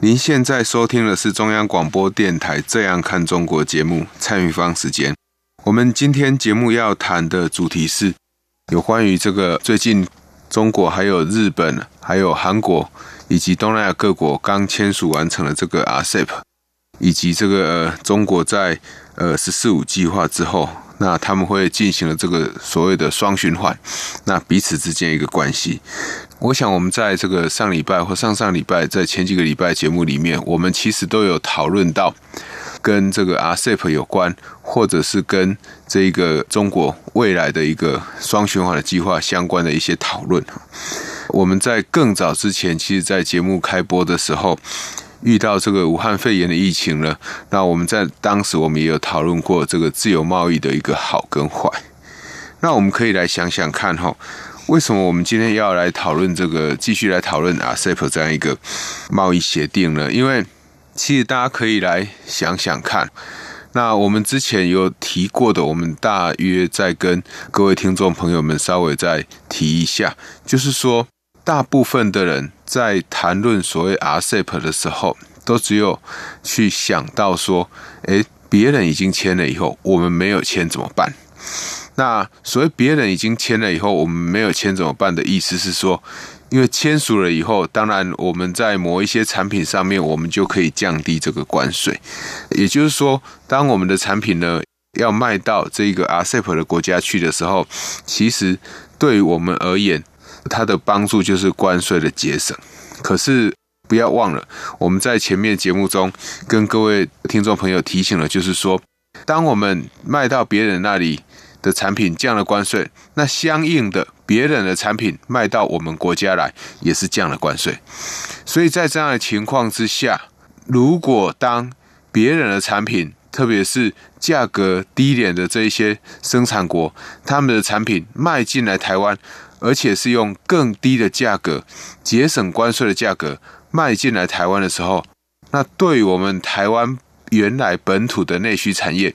您现在收听的是中央广播电台《这样看中国》节目，蔡玉芳时间。我们今天节目要谈的主题是。有关于这个最近中国还有日本还有韩国以及东南亚各国刚签署完成了这个 RCEP，以及这个呃中国在呃“十四五”计划之后，那他们会进行了这个所谓的双循环，那彼此之间一个关系。我想我们在这个上礼拜或上上礼拜，在前几个礼拜节目里面，我们其实都有讨论到。跟这个 RCEP 有关，或者是跟这个中国未来的一个双循环的计划相关的一些讨论。我们在更早之前，其实，在节目开播的时候，遇到这个武汉肺炎的疫情了。那我们在当时，我们也有讨论过这个自由贸易的一个好跟坏。那我们可以来想想看，哈，为什么我们今天要来讨论这个，继续来讨论 RCEP 这样一个贸易协定呢？因为其实大家可以来想想看，那我们之前有提过的，我们大约再跟各位听众朋友们稍微再提一下，就是说，大部分的人在谈论所谓 RCEP 的时候，都只有去想到说，诶，别人已经签了以后，我们没有签怎么办？那所谓别人已经签了以后，我们没有签怎么办的意思是说，因为签署了以后，当然我们在某一些产品上面，我们就可以降低这个关税。也就是说，当我们的产品呢要卖到这个 RCEP 的国家去的时候，其实对于我们而言，它的帮助就是关税的节省。可是不要忘了，我们在前面节目中跟各位听众朋友提醒了，就是说，当我们卖到别人那里的产品降了关税，那相应的。别人的产品卖到我们国家来，也是降了关税。所以在这样的情况之下，如果当别人的产品，特别是价格低廉的这一些生产国，他们的产品卖进来台湾，而且是用更低的价格、节省关税的价格卖进来台湾的时候，那对我们台湾。原来本土的内需产业，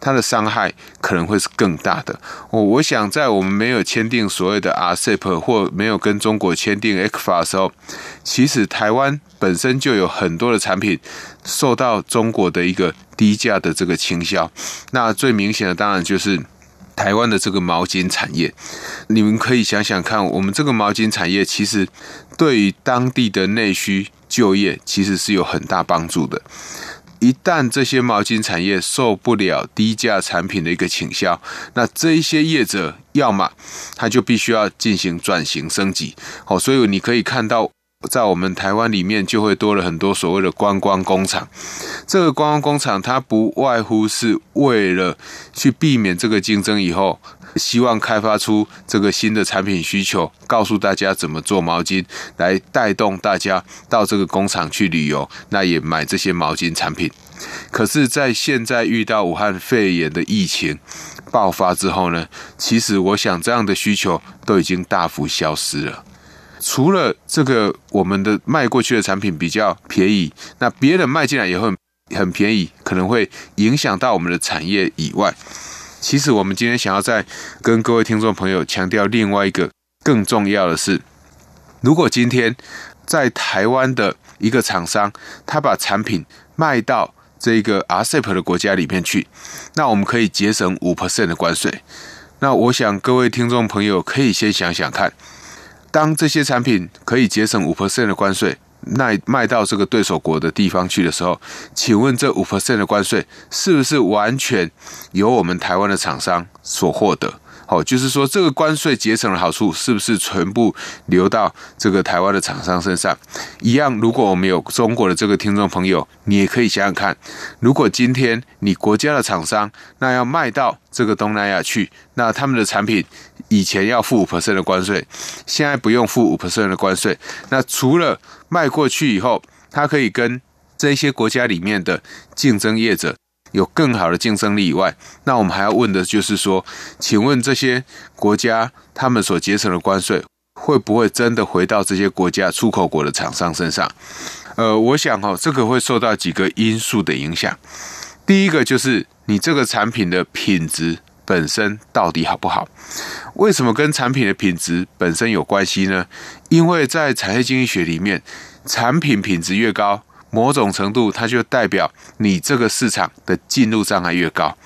它的伤害可能会是更大的。我我想，在我们没有签订所谓的 RCEP 或没有跟中国签订 ECFA 的时候，其实台湾本身就有很多的产品受到中国的一个低价的这个倾销。那最明显的当然就是台湾的这个毛巾产业。你们可以想想看，我们这个毛巾产业其实对于当地的内需就业其实是有很大帮助的。一旦这些毛巾产业受不了低价产品的一个倾销，那这一些业者要么他就必须要进行转型升级。好，所以你可以看到，在我们台湾里面就会多了很多所谓的观光工厂。这个观光工厂它不外乎是为了去避免这个竞争以后。希望开发出这个新的产品需求，告诉大家怎么做毛巾，来带动大家到这个工厂去旅游，那也买这些毛巾产品。可是，在现在遇到武汉肺炎的疫情爆发之后呢，其实我想这样的需求都已经大幅消失了。除了这个我们的卖过去的产品比较便宜，那别人卖进来也会很便宜，可能会影响到我们的产业以外。其实我们今天想要再跟各位听众朋友强调另外一个更重要的是，如果今天在台湾的一个厂商，他把产品卖到这个 RCEP 的国家里面去，那我们可以节省五 percent 的关税。那我想各位听众朋友可以先想想看，当这些产品可以节省五 percent 的关税。那卖到这个对手国的地方去的时候，请问这五 percent 的关税是不是完全由我们台湾的厂商所获得？哦，就是说这个关税节省的好处是不是全部流到这个台湾的厂商身上？一样，如果我们有中国的这个听众朋友，你也可以想想看，如果今天你国家的厂商那要卖到这个东南亚去，那他们的产品以前要付五 percent 的关税，现在不用付五 percent 的关税，那除了卖过去以后，它可以跟这些国家里面的竞争业者有更好的竞争力以外，那我们还要问的就是说，请问这些国家他们所节省的关税会不会真的回到这些国家出口国的厂商身上？呃，我想哈，这个会受到几个因素的影响。第一个就是你这个产品的品质本身到底好不好？为什么跟产品的品质本身有关系呢？因为在产业经济学里面，产品品质越高，某种程度它就代表你这个市场的进入障碍越高。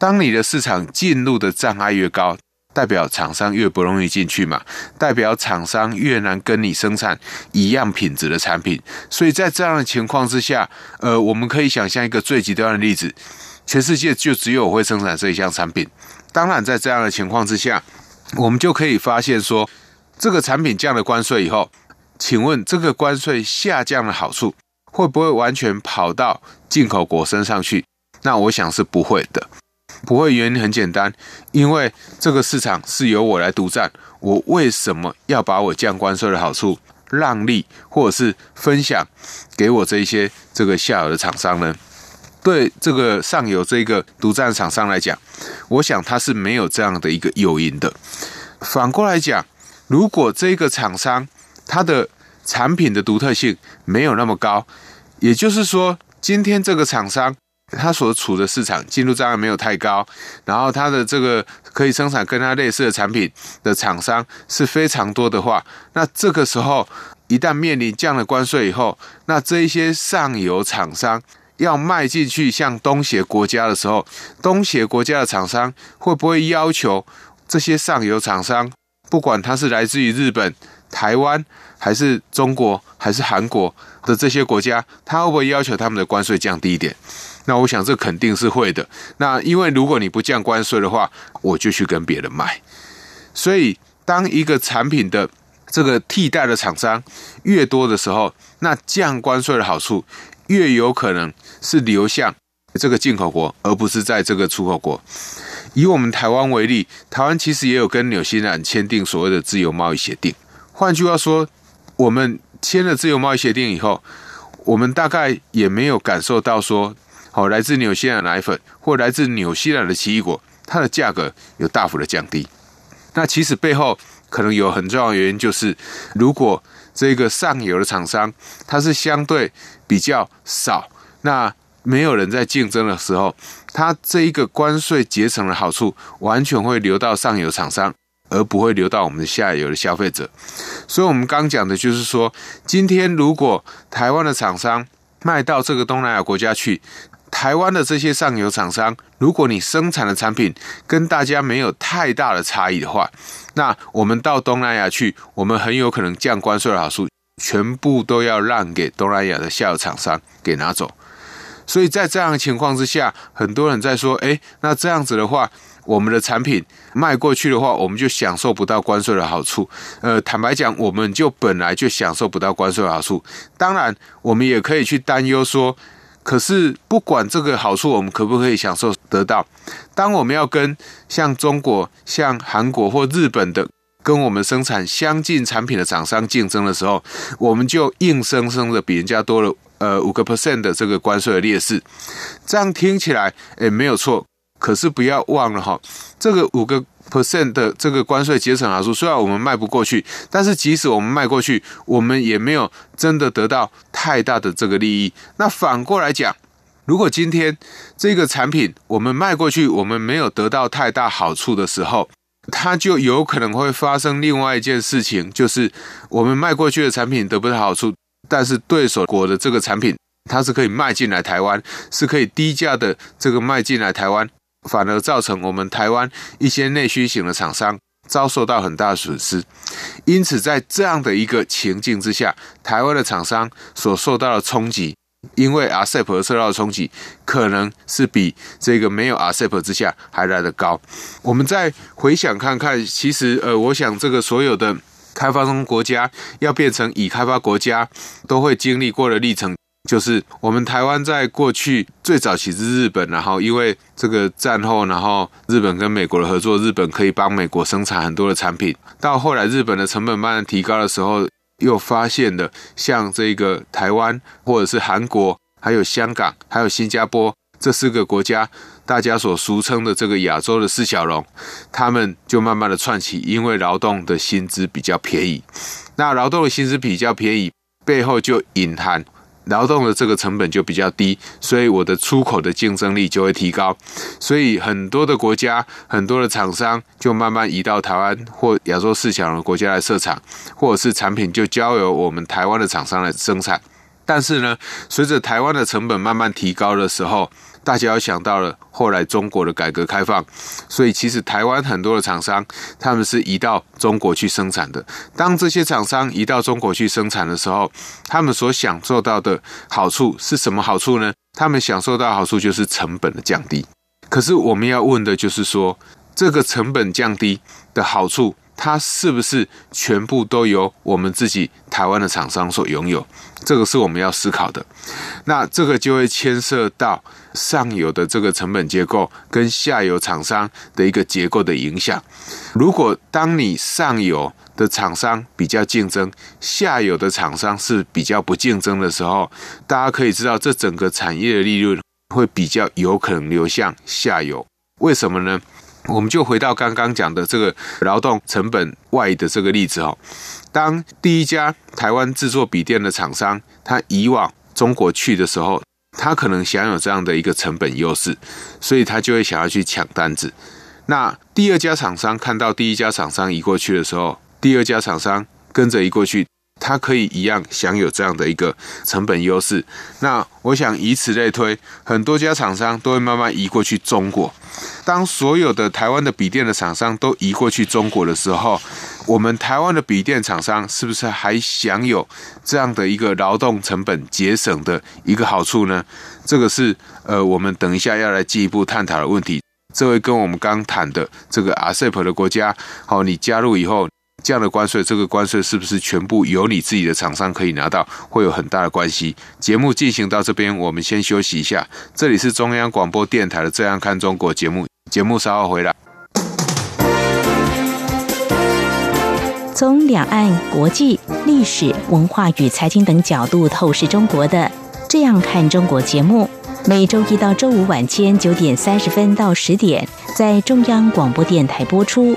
当你的市场进入的障碍越高，代表厂商越不容易进去嘛，代表厂商越难跟你生产一样品质的产品。所以在这样的情况之下，呃，我们可以想象一个最极端的例子。全世界就只有我会生产这一项产品。当然，在这样的情况之下，我们就可以发现说，这个产品降了关税以后，请问这个关税下降的好处会不会完全跑到进口国身上去？那我想是不会的。不会，原因很简单，因为这个市场是由我来独占。我为什么要把我降关税的好处让利，或者是分享给我这一些这个下游的厂商呢？对这个上游这个独占厂商来讲，我想他是没有这样的一个诱因的。反过来讲，如果这个厂商它的产品的独特性没有那么高，也就是说，今天这个厂商他所处的市场进入障碍没有太高，然后他的这个可以生产跟他类似的产品的厂商是非常多的话，那这个时候一旦面临降了关税以后，那这一些上游厂商。要卖进去像东协国家的时候，东协国家的厂商会不会要求这些上游厂商，不管他是来自于日本、台湾，还是中国，还是韩国的这些国家，他会不会要求他们的关税降低一点？那我想这肯定是会的。那因为如果你不降关税的话，我就去跟别人卖。所以当一个产品的这个替代的厂商越多的时候，那降关税的好处越有可能。是流向这个进口国，而不是在这个出口国。以我们台湾为例，台湾其实也有跟纽西兰签订所谓的自由贸易协定。换句话说，我们签了自由贸易协定以后，我们大概也没有感受到说，好，来自纽西兰奶粉或来自纽西兰的奇异果，它的价格有大幅的降低。那其实背后可能有很重要的原因，就是如果这个上游的厂商，它是相对比较少。那没有人在竞争的时候，它这一个关税节省的好处完全会流到上游厂商，而不会流到我们的下游的消费者。所以，我们刚讲的就是说，今天如果台湾的厂商卖到这个东南亚国家去，台湾的这些上游厂商，如果你生产的产品跟大家没有太大的差异的话，那我们到东南亚去，我们很有可能降关税的好处全部都要让给东南亚的下游厂商给拿走。所以在这样的情况之下，很多人在说：“诶，那这样子的话，我们的产品卖过去的话，我们就享受不到关税的好处。”呃，坦白讲，我们就本来就享受不到关税的好处。当然，我们也可以去担忧说：“可是不管这个好处，我们可不可以享受得到？当我们要跟像中国、像韩国或日本的跟我们生产相近产品的厂商竞争的时候，我们就硬生生的比人家多了。”呃，五个 percent 的这个关税的劣势，这样听起来诶没有错。可是不要忘了哈，这个五个 percent 的这个关税节省好处，虽然我们卖不过去，但是即使我们卖过去，我们也没有真的得到太大的这个利益。那反过来讲，如果今天这个产品我们卖过去，我们没有得到太大好处的时候，它就有可能会发生另外一件事情，就是我们卖过去的产品得不到好处。但是对手国的这个产品，它是可以卖进来台湾，是可以低价的这个卖进来台湾，反而造成我们台湾一些内需型的厂商遭受到很大的损失。因此，在这样的一个情境之下，台湾的厂商所受到的冲击，因为 RCEP 而受到的冲击，可能是比这个没有 RCEP 之下还来得高。我们再回想看看，其实呃，我想这个所有的。开发中国家要变成已开发国家，都会经历过的历程，就是我们台湾在过去最早起是日本，然后因为这个战后，然后日本跟美国的合作，日本可以帮美国生产很多的产品。到后来日本的成本慢慢提高的时候，又发现了像这个台湾或者是韩国还有香港，还有新加坡这四个国家，大家所俗称的这个亚洲的四小龙，他们就慢慢的串起，因为劳动的薪资比较便宜。那劳动的薪资比较便宜，背后就隐含。劳动的这个成本就比较低，所以我的出口的竞争力就会提高，所以很多的国家、很多的厂商就慢慢移到台湾或亚洲四小龙国家来设厂，或者是产品就交由我们台湾的厂商来生产。但是呢，随着台湾的成本慢慢提高的时候，大家要想到了后来中国的改革开放，所以其实台湾很多的厂商他们是移到中国去生产的。当这些厂商移到中国去生产的时候，他们所享受到的好处是什么好处呢？他们享受到的好处就是成本的降低。可是我们要问的就是说，这个成本降低的好处，它是不是全部都由我们自己台湾的厂商所拥有？这个是我们要思考的。那这个就会牵涉到。上游的这个成本结构跟下游厂商的一个结构的影响。如果当你上游的厂商比较竞争，下游的厂商是比较不竞争的时候，大家可以知道，这整个产业的利润会比较有可能流向下游。为什么呢？我们就回到刚刚讲的这个劳动成本外移的这个例子哦。当第一家台湾制作笔电的厂商，他移往中国去的时候。他可能享有这样的一个成本优势，所以他就会想要去抢单子。那第二家厂商看到第一家厂商移过去的时候，第二家厂商跟着移过去，它可以一样享有这样的一个成本优势。那我想以此类推，很多家厂商都会慢慢移过去中国。当所有的台湾的笔电的厂商都移过去中国的时候，我们台湾的笔电厂商是不是还享有这样的一个劳动成本节省的一个好处呢？这个是呃，我们等一下要来进一步探讨的问题。这会跟我们刚谈的这个 RCEP 的国家，好，你加入以后这样的关税，这个关税是不是全部由你自己的厂商可以拿到，会有很大的关系。节目进行到这边，我们先休息一下。这里是中央广播电台的《这样看中国》节目，节目稍后回来。从两岸、国际、历史、文化与财经等角度透视中国的《这样看中国》节目，每周一到周五晚间九点三十分到十点在中央广播电台播出。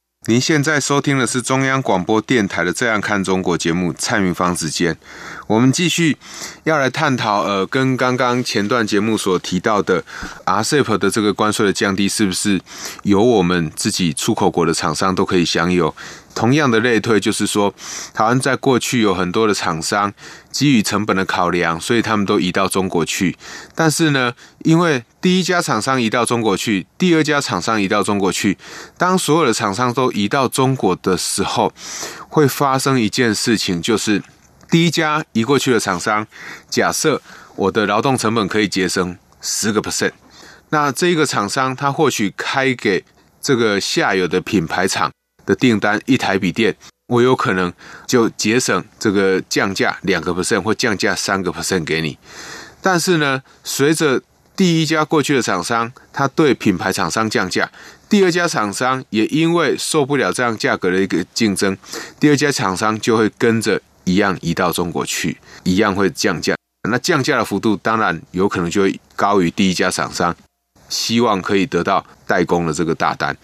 您现在收听的是中央广播电台的《这样看中国》节目，蔡明芳时间。我们继续要来探讨，呃，跟刚刚前段节目所提到的 RCEP 的这个关税的降低，是不是由我们自己出口国的厂商都可以享有？同样的类推，就是说，台湾在过去有很多的厂商基于成本的考量，所以他们都移到中国去。但是呢，因为第一家厂商移到中国去，第二家厂商移到中国去，当所有的厂商都移到中国的时候，会发生一件事情，就是第一家移过去的厂商，假设我的劳动成本可以节省十个 percent，那这个厂商他或许开给这个下游的品牌厂。的订单一台笔电，我有可能就节省这个降价两个 percent 或降价三个 percent 给你。但是呢，随着第一家过去的厂商，他对品牌厂商降价，第二家厂商也因为受不了这样价格的一个竞争，第二家厂商就会跟着一样移到中国去，一样会降价。那降价的幅度当然有可能就会高于第一家厂商，希望可以得到代工的这个大单。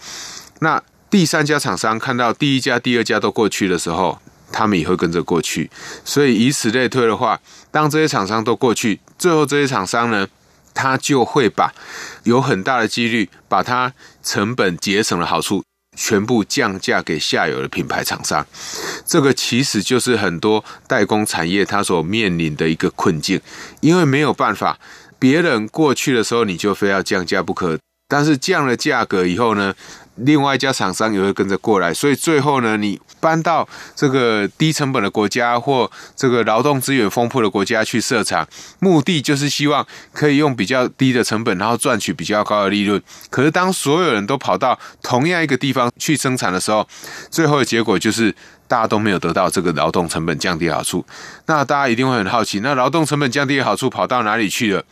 那第三家厂商看到第一家、第二家都过去的时候，他们也会跟着过去。所以以此类推的话，当这些厂商都过去，最后这些厂商呢，他就会把有很大的几率把它成本节省的好处全部降价给下游的品牌厂商。这个其实就是很多代工产业它所面临的一个困境，因为没有办法，别人过去的时候你就非要降价不可，但是降了价格以后呢，另外一家厂商也会跟着过来，所以最后呢，你搬到这个低成本的国家或这个劳动资源丰富的国家去设厂，目的就是希望可以用比较低的成本，然后赚取比较高的利润。可是当所有人都跑到同样一个地方去生产的时候，最后的结果就是。大家都没有得到这个劳动成本降低的好处，那大家一定会很好奇，那劳动成本降低的好处跑到哪里去了？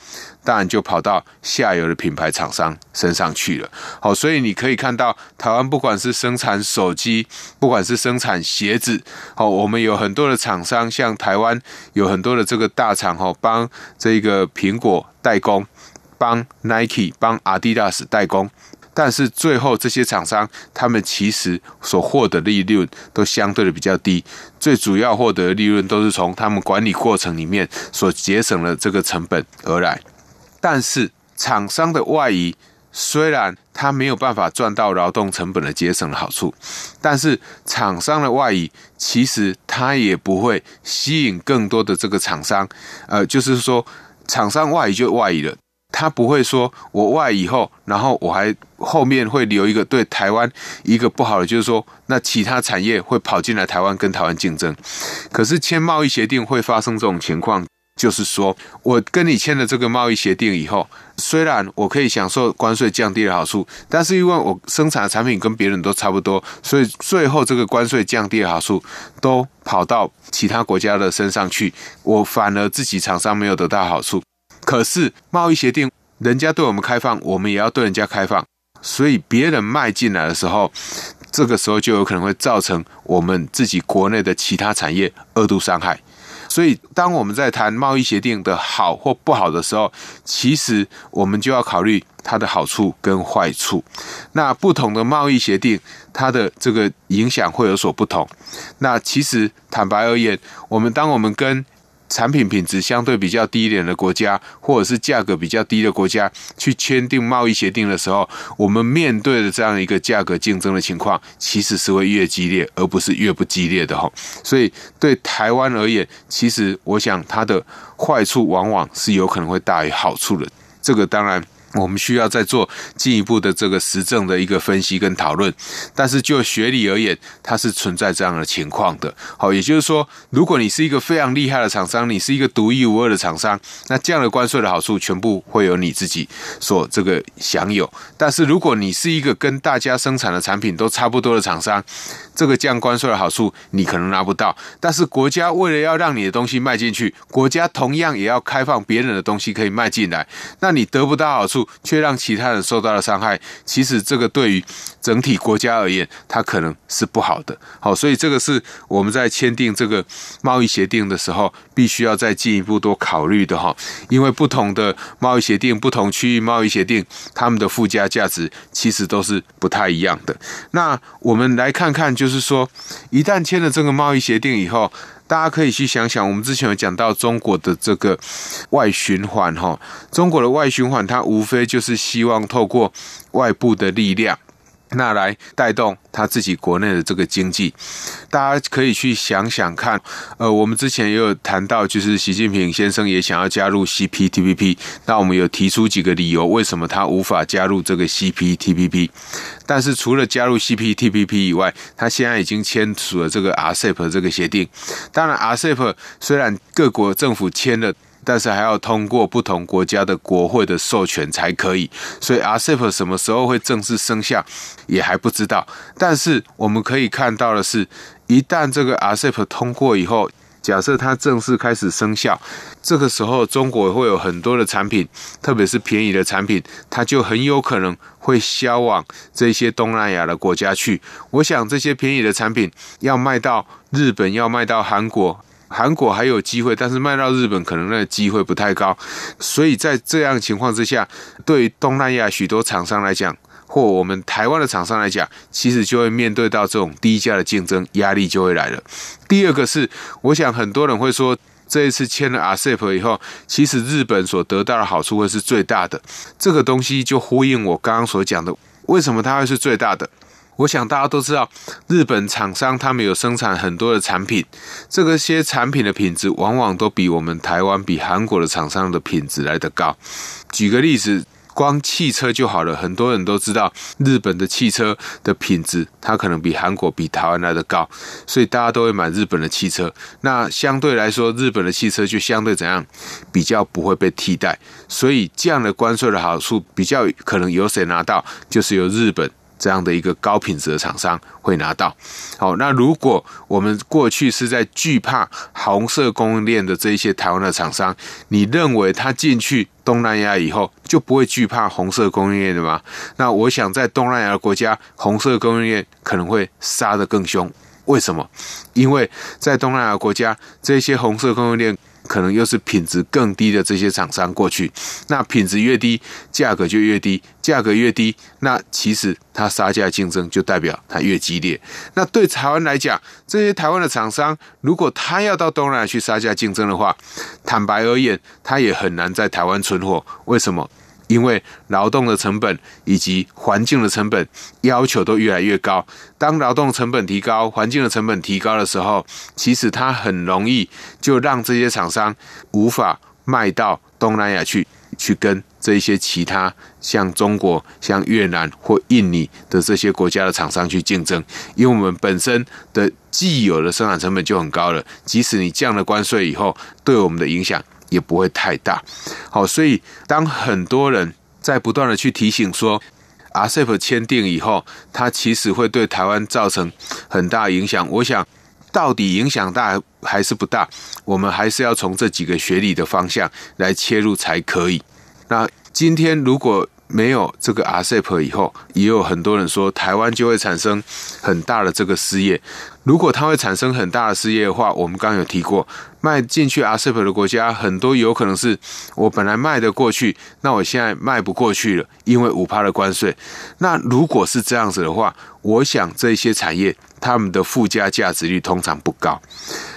当然就跑到下游的品牌厂商身上去了。好，所以你可以看到，台湾不管是生产手机，不管是生产鞋子，好，我们有很多的厂商，像台湾有很多的这个大厂，哈，帮这个苹果代工，帮 Nike、帮 Adidas 代工。但是最后，这些厂商他们其实所获得利润都相对的比较低，最主要获得的利润都是从他们管理过程里面所节省的这个成本而来。但是厂商的外移，虽然他没有办法赚到劳动成本的节省的好处，但是厂商的外移其实他也不会吸引更多的这个厂商，呃，就是说厂商外移就外移了。他不会说，我外以后，然后我还后面会留一个对台湾一个不好的，就是说，那其他产业会跑进来台湾跟台湾竞争。可是签贸易协定会发生这种情况，就是说我跟你签了这个贸易协定以后，虽然我可以享受关税降低的好处，但是因为我生产的产品跟别人都差不多，所以最后这个关税降低的好处都跑到其他国家的身上去，我反而自己厂商没有得到好处。可是贸易协定，人家对我们开放，我们也要对人家开放，所以别人卖进来的时候，这个时候就有可能会造成我们自己国内的其他产业二度伤害。所以，当我们在谈贸易协定的好或不好的时候，其实我们就要考虑它的好处跟坏处。那不同的贸易协定，它的这个影响会有所不同。那其实坦白而言，我们当我们跟产品品质相对比较低一点的国家，或者是价格比较低的国家，去签订贸易协定的时候，我们面对的这样一个价格竞争的情况，其实是会越激烈，而不是越不激烈的哈。所以对台湾而言，其实我想它的坏处往往是有可能会大于好处的。这个当然。我们需要再做进一步的这个实证的一个分析跟讨论，但是就学理而言，它是存在这样的情况的。好，也就是说，如果你是一个非常厉害的厂商，你是一个独一无二的厂商，那这样的关税的好处全部会有你自己所这个享有。但是如果你是一个跟大家生产的产品都差不多的厂商，这个降关税的好处你可能拿不到。但是国家为了要让你的东西卖进去，国家同样也要开放别人的东西可以卖进来，那你得不到好处。却让其他人受到了伤害，其实这个对于整体国家而言，它可能是不好的。好，所以这个是我们在签订这个贸易协定的时候，必须要再进一步多考虑的哈。因为不同的贸易协定、不同区域贸易协定，他们的附加价值其实都是不太一样的。那我们来看看，就就是说，一旦签了这个贸易协定以后。大家可以去想想，我们之前有讲到中国的这个外循环，哈，中国的外循环，它无非就是希望透过外部的力量。那来带动他自己国内的这个经济，大家可以去想想看。呃，我们之前也有谈到，就是习近平先生也想要加入 CPTPP。那我们有提出几个理由，为什么他无法加入这个 CPTPP？但是除了加入 CPTPP 以外，他现在已经签署了这个 RCEP 这个协定。当然，RCEP 虽然各国政府签了。但是还要通过不同国家的国会的授权才可以，所以 RCEP 什么时候会正式生效也还不知道。但是我们可以看到的是，一旦这个 RCEP 通过以后，假设它正式开始生效，这个时候中国会有很多的产品，特别是便宜的产品，它就很有可能会销往这些东南亚的国家去。我想这些便宜的产品要卖到日本，要卖到韩国。韩国还有机会，但是卖到日本可能那个机会不太高，所以在这样情况之下，对于东南亚许多厂商来讲，或我们台湾的厂商来讲，其实就会面对到这种低价的竞争压力就会来了。第二个是，我想很多人会说，这一次签了 RCEP 以后，其实日本所得到的好处会是最大的。这个东西就呼应我刚刚所讲的，为什么它会是最大的？我想大家都知道，日本厂商他们有生产很多的产品，这个些产品的品质往往都比我们台湾、比韩国的厂商的品质来得高。举个例子。光汽车就好了，很多人都知道日本的汽车的品质，它可能比韩国、比台湾来得高，所以大家都会买日本的汽车。那相对来说，日本的汽车就相对怎样，比较不会被替代。所以这样的关税的好处，比较可能由谁拿到，就是由日本。这样的一个高品质的厂商会拿到。好，那如果我们过去是在惧怕红色供应链的这一些台湾的厂商，你认为他进去东南亚以后就不会惧怕红色供应链的吗？那我想在东南亚国家，红色供应链可能会杀得更凶。为什么？因为在东南亚国家，这些红色供应链。可能又是品质更低的这些厂商过去，那品质越低，价格就越低，价格越低，那其实它杀价竞争就代表它越激烈。那对台湾来讲，这些台湾的厂商，如果他要到东南亚去杀价竞争的话，坦白而言，他也很难在台湾存活。为什么？因为劳动的成本以及环境的成本要求都越来越高。当劳动成本提高，环境的成本提高的时候，其实它很容易就让这些厂商无法卖到东南亚去，去跟这一些其他像中国、像越南或印尼的这些国家的厂商去竞争。因为我们本身的既有的生产成本就很高了，即使你降了关税以后，对我们的影响。也不会太大，好，所以当很多人在不断的去提醒说，RCEP 签订以后，它其实会对台湾造成很大影响。我想，到底影响大还是不大，我们还是要从这几个学理的方向来切入才可以。那今天如果没有这个 RCEP 以后，也有很多人说台湾就会产生很大的这个失业。如果它会产生很大的失业的话，我们刚刚有提过，卖进去 RCEP 的国家很多有可能是我本来卖得过去，那我现在卖不过去了，因为五趴的关税。那如果是这样子的话，我想这些产业他们的附加价值率通常不高。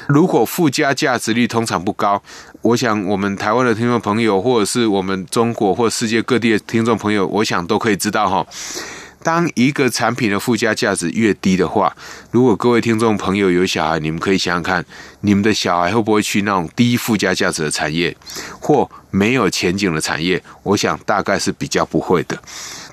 如果附加价值率通常不高，我想我们台湾的听众朋友，或者是我们中国或世界各地的听众朋友，我想都可以知道哈。当一个产品的附加价值越低的话，如果各位听众朋友有小孩，你们可以想想看，你们的小孩会不会去那种低附加价值的产业，或没有前景的产业？我想大概是比较不会的。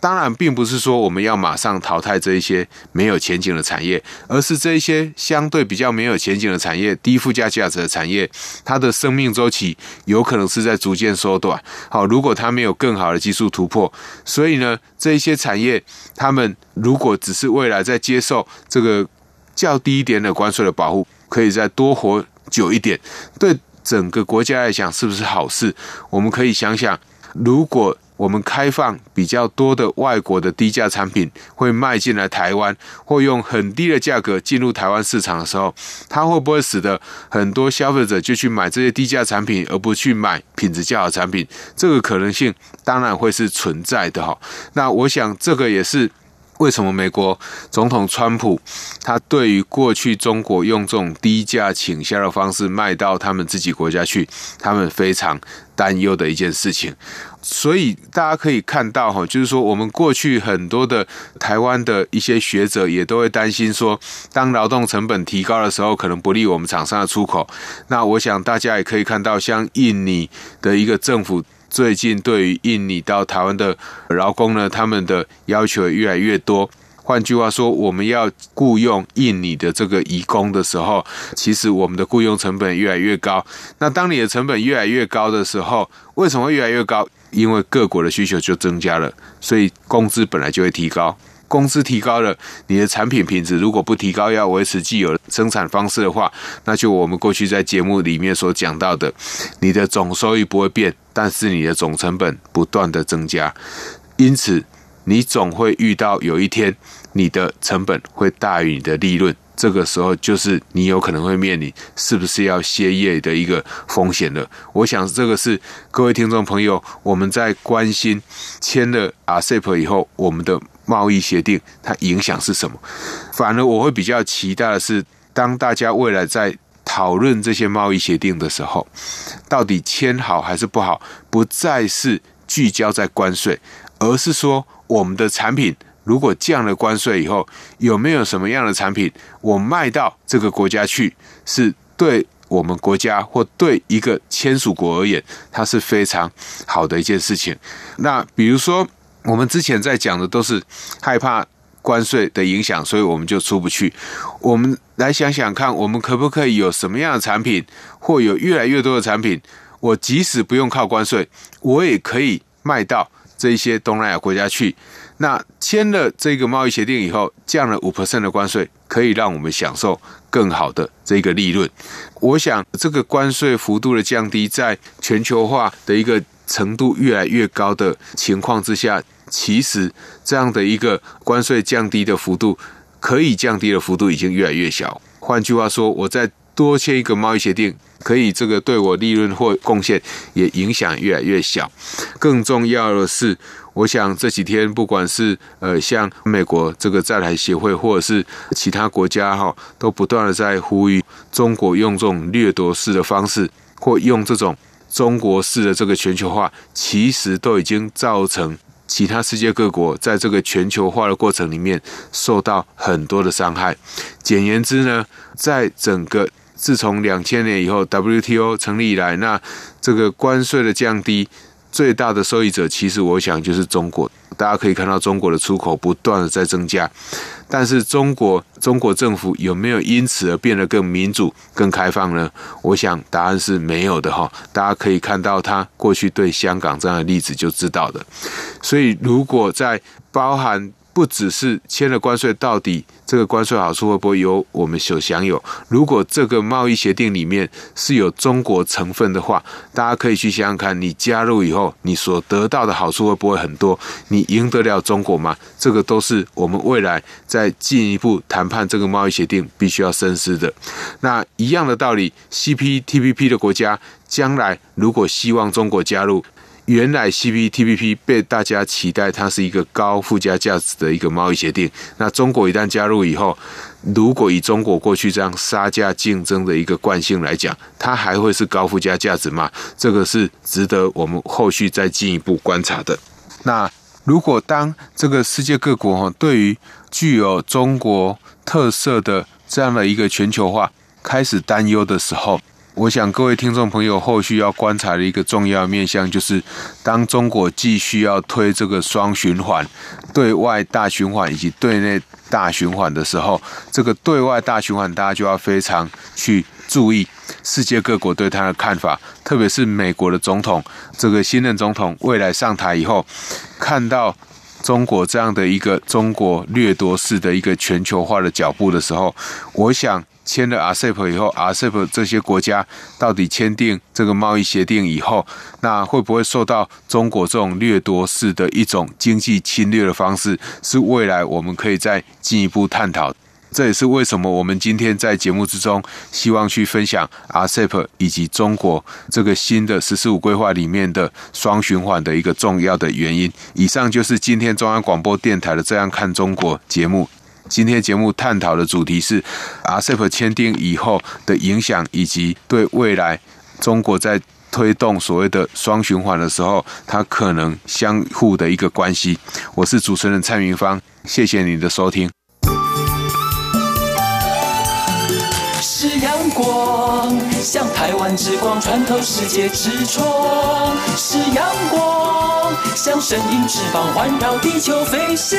当然，并不是说我们要马上淘汰这一些没有前景的产业，而是这一些相对比较没有前景的产业、低附加价值的产业，它的生命周期有可能是在逐渐缩短。好，如果它没有更好的技术突破，所以呢，这一些产业，他们如果只是未来在接受这个较低一点的关税的保护，可以再多活久一点，对整个国家来讲是不是好事？我们可以想想，如果。我们开放比较多的外国的低价产品会卖进来台湾，或用很低的价格进入台湾市场的时候，它会不会使得很多消费者就去买这些低价产品，而不去买品质较好的产品？这个可能性当然会是存在的哈。那我想这个也是。为什么美国总统川普他对于过去中国用这种低价倾销的方式卖到他们自己国家去，他们非常担忧的一件事情？所以大家可以看到哈，就是说我们过去很多的台湾的一些学者也都会担心说，当劳动成本提高的时候，可能不利我们厂商的出口。那我想大家也可以看到，像印尼的一个政府。最近对于印尼到台湾的劳工呢，他们的要求越来越多。换句话说，我们要雇佣印尼的这个移工的时候，其实我们的雇佣成本越来越高。那当你的成本越来越高的时候，为什么会越来越高？因为各国的需求就增加了，所以工资本来就会提高。工资提高了，你的产品品质如果不提高，要维持既有生产方式的话，那就我们过去在节目里面所讲到的，你的总收益不会变，但是你的总成本不断的增加，因此你总会遇到有一天，你的成本会大于你的利润。这个时候就是你有可能会面临是不是要歇业的一个风险了。我想这个是各位听众朋友，我们在关心签了 RCEP 以后，我们的贸易协定它影响是什么？反而我会比较期待的是，当大家未来在讨论这些贸易协定的时候，到底签好还是不好，不再是聚焦在关税，而是说我们的产品。如果降了关税以后，有没有什么样的产品我卖到这个国家去，是对我们国家或对一个签署国而言，它是非常好的一件事情。那比如说，我们之前在讲的都是害怕关税的影响，所以我们就出不去。我们来想想看，我们可不可以有什么样的产品，或有越来越多的产品，我即使不用靠关税，我也可以卖到这一些东南亚国家去。那签了这个贸易协定以后，降了五 percent 的关税，可以让我们享受更好的这个利润。我想，这个关税幅度的降低，在全球化的一个程度越来越高的情况之下，其实这样的一个关税降低的幅度，可以降低的幅度已经越来越小。换句话说，我再多签一个贸易协定，可以这个对我利润或贡献也影响越来越小。更重要的是，我想这几天不管是呃像美国这个在台协会，或者是其他国家哈，都不断的在呼吁中国用这种掠夺式的方式，或用这种中国式的这个全球化，其实都已经造成其他世界各国在这个全球化的过程里面受到很多的伤害。简言之呢，在整个自从两千年以后 WTO 成立以来，那这个关税的降低。最大的受益者，其实我想就是中国。大家可以看到，中国的出口不断的在增加，但是中国中国政府有没有因此而变得更民主、更开放呢？我想答案是没有的哈。大家可以看到，他过去对香港这样的例子就知道的。所以，如果在包含不只是签了关税，到底这个关税好处会不会由我们所享有？如果这个贸易协定里面是有中国成分的话，大家可以去想想看，你加入以后，你所得到的好处会不会很多？你赢得了中国吗？这个都是我们未来在进一步谈判这个贸易协定必须要深思的。那一样的道理，CPTPP 的国家将来如果希望中国加入。原来 CPTPP 被大家期待，它是一个高附加价值的一个贸易协定。那中国一旦加入以后，如果以中国过去这样杀价竞争的一个惯性来讲，它还会是高附加价值吗？这个是值得我们后续再进一步观察的。那如果当这个世界各国哈对于具有中国特色的这样的一个全球化开始担忧的时候，我想各位听众朋友，后续要观察的一个重要面向，就是当中国继续要推这个双循环、对外大循环以及对内大循环的时候，这个对外大循环大家就要非常去注意世界各国对他的看法，特别是美国的总统，这个新任总统未来上台以后，看到中国这样的一个中国掠夺式的一个全球化的脚步的时候，我想。签了 RCEP 以后，RCEP 这些国家到底签订这个贸易协定以后，那会不会受到中国这种掠夺式的一种经济侵略的方式？是未来我们可以再进一步探讨。这也是为什么我们今天在节目之中希望去分享 RCEP 以及中国这个新的“十四五”规划里面的双循环的一个重要的原因。以上就是今天中央广播电台的《这样看中国》节目。今天节目探讨的主题是 RCEP 签订以后的影响，以及对未来中国在推动所谓的双循环的时候，它可能相互的一个关系。我是主持人蔡明芳，谢谢你的收听。是阳光，像台湾之光穿透世界之窗；是阳光，像神鹰翅膀环绕地球飞翔。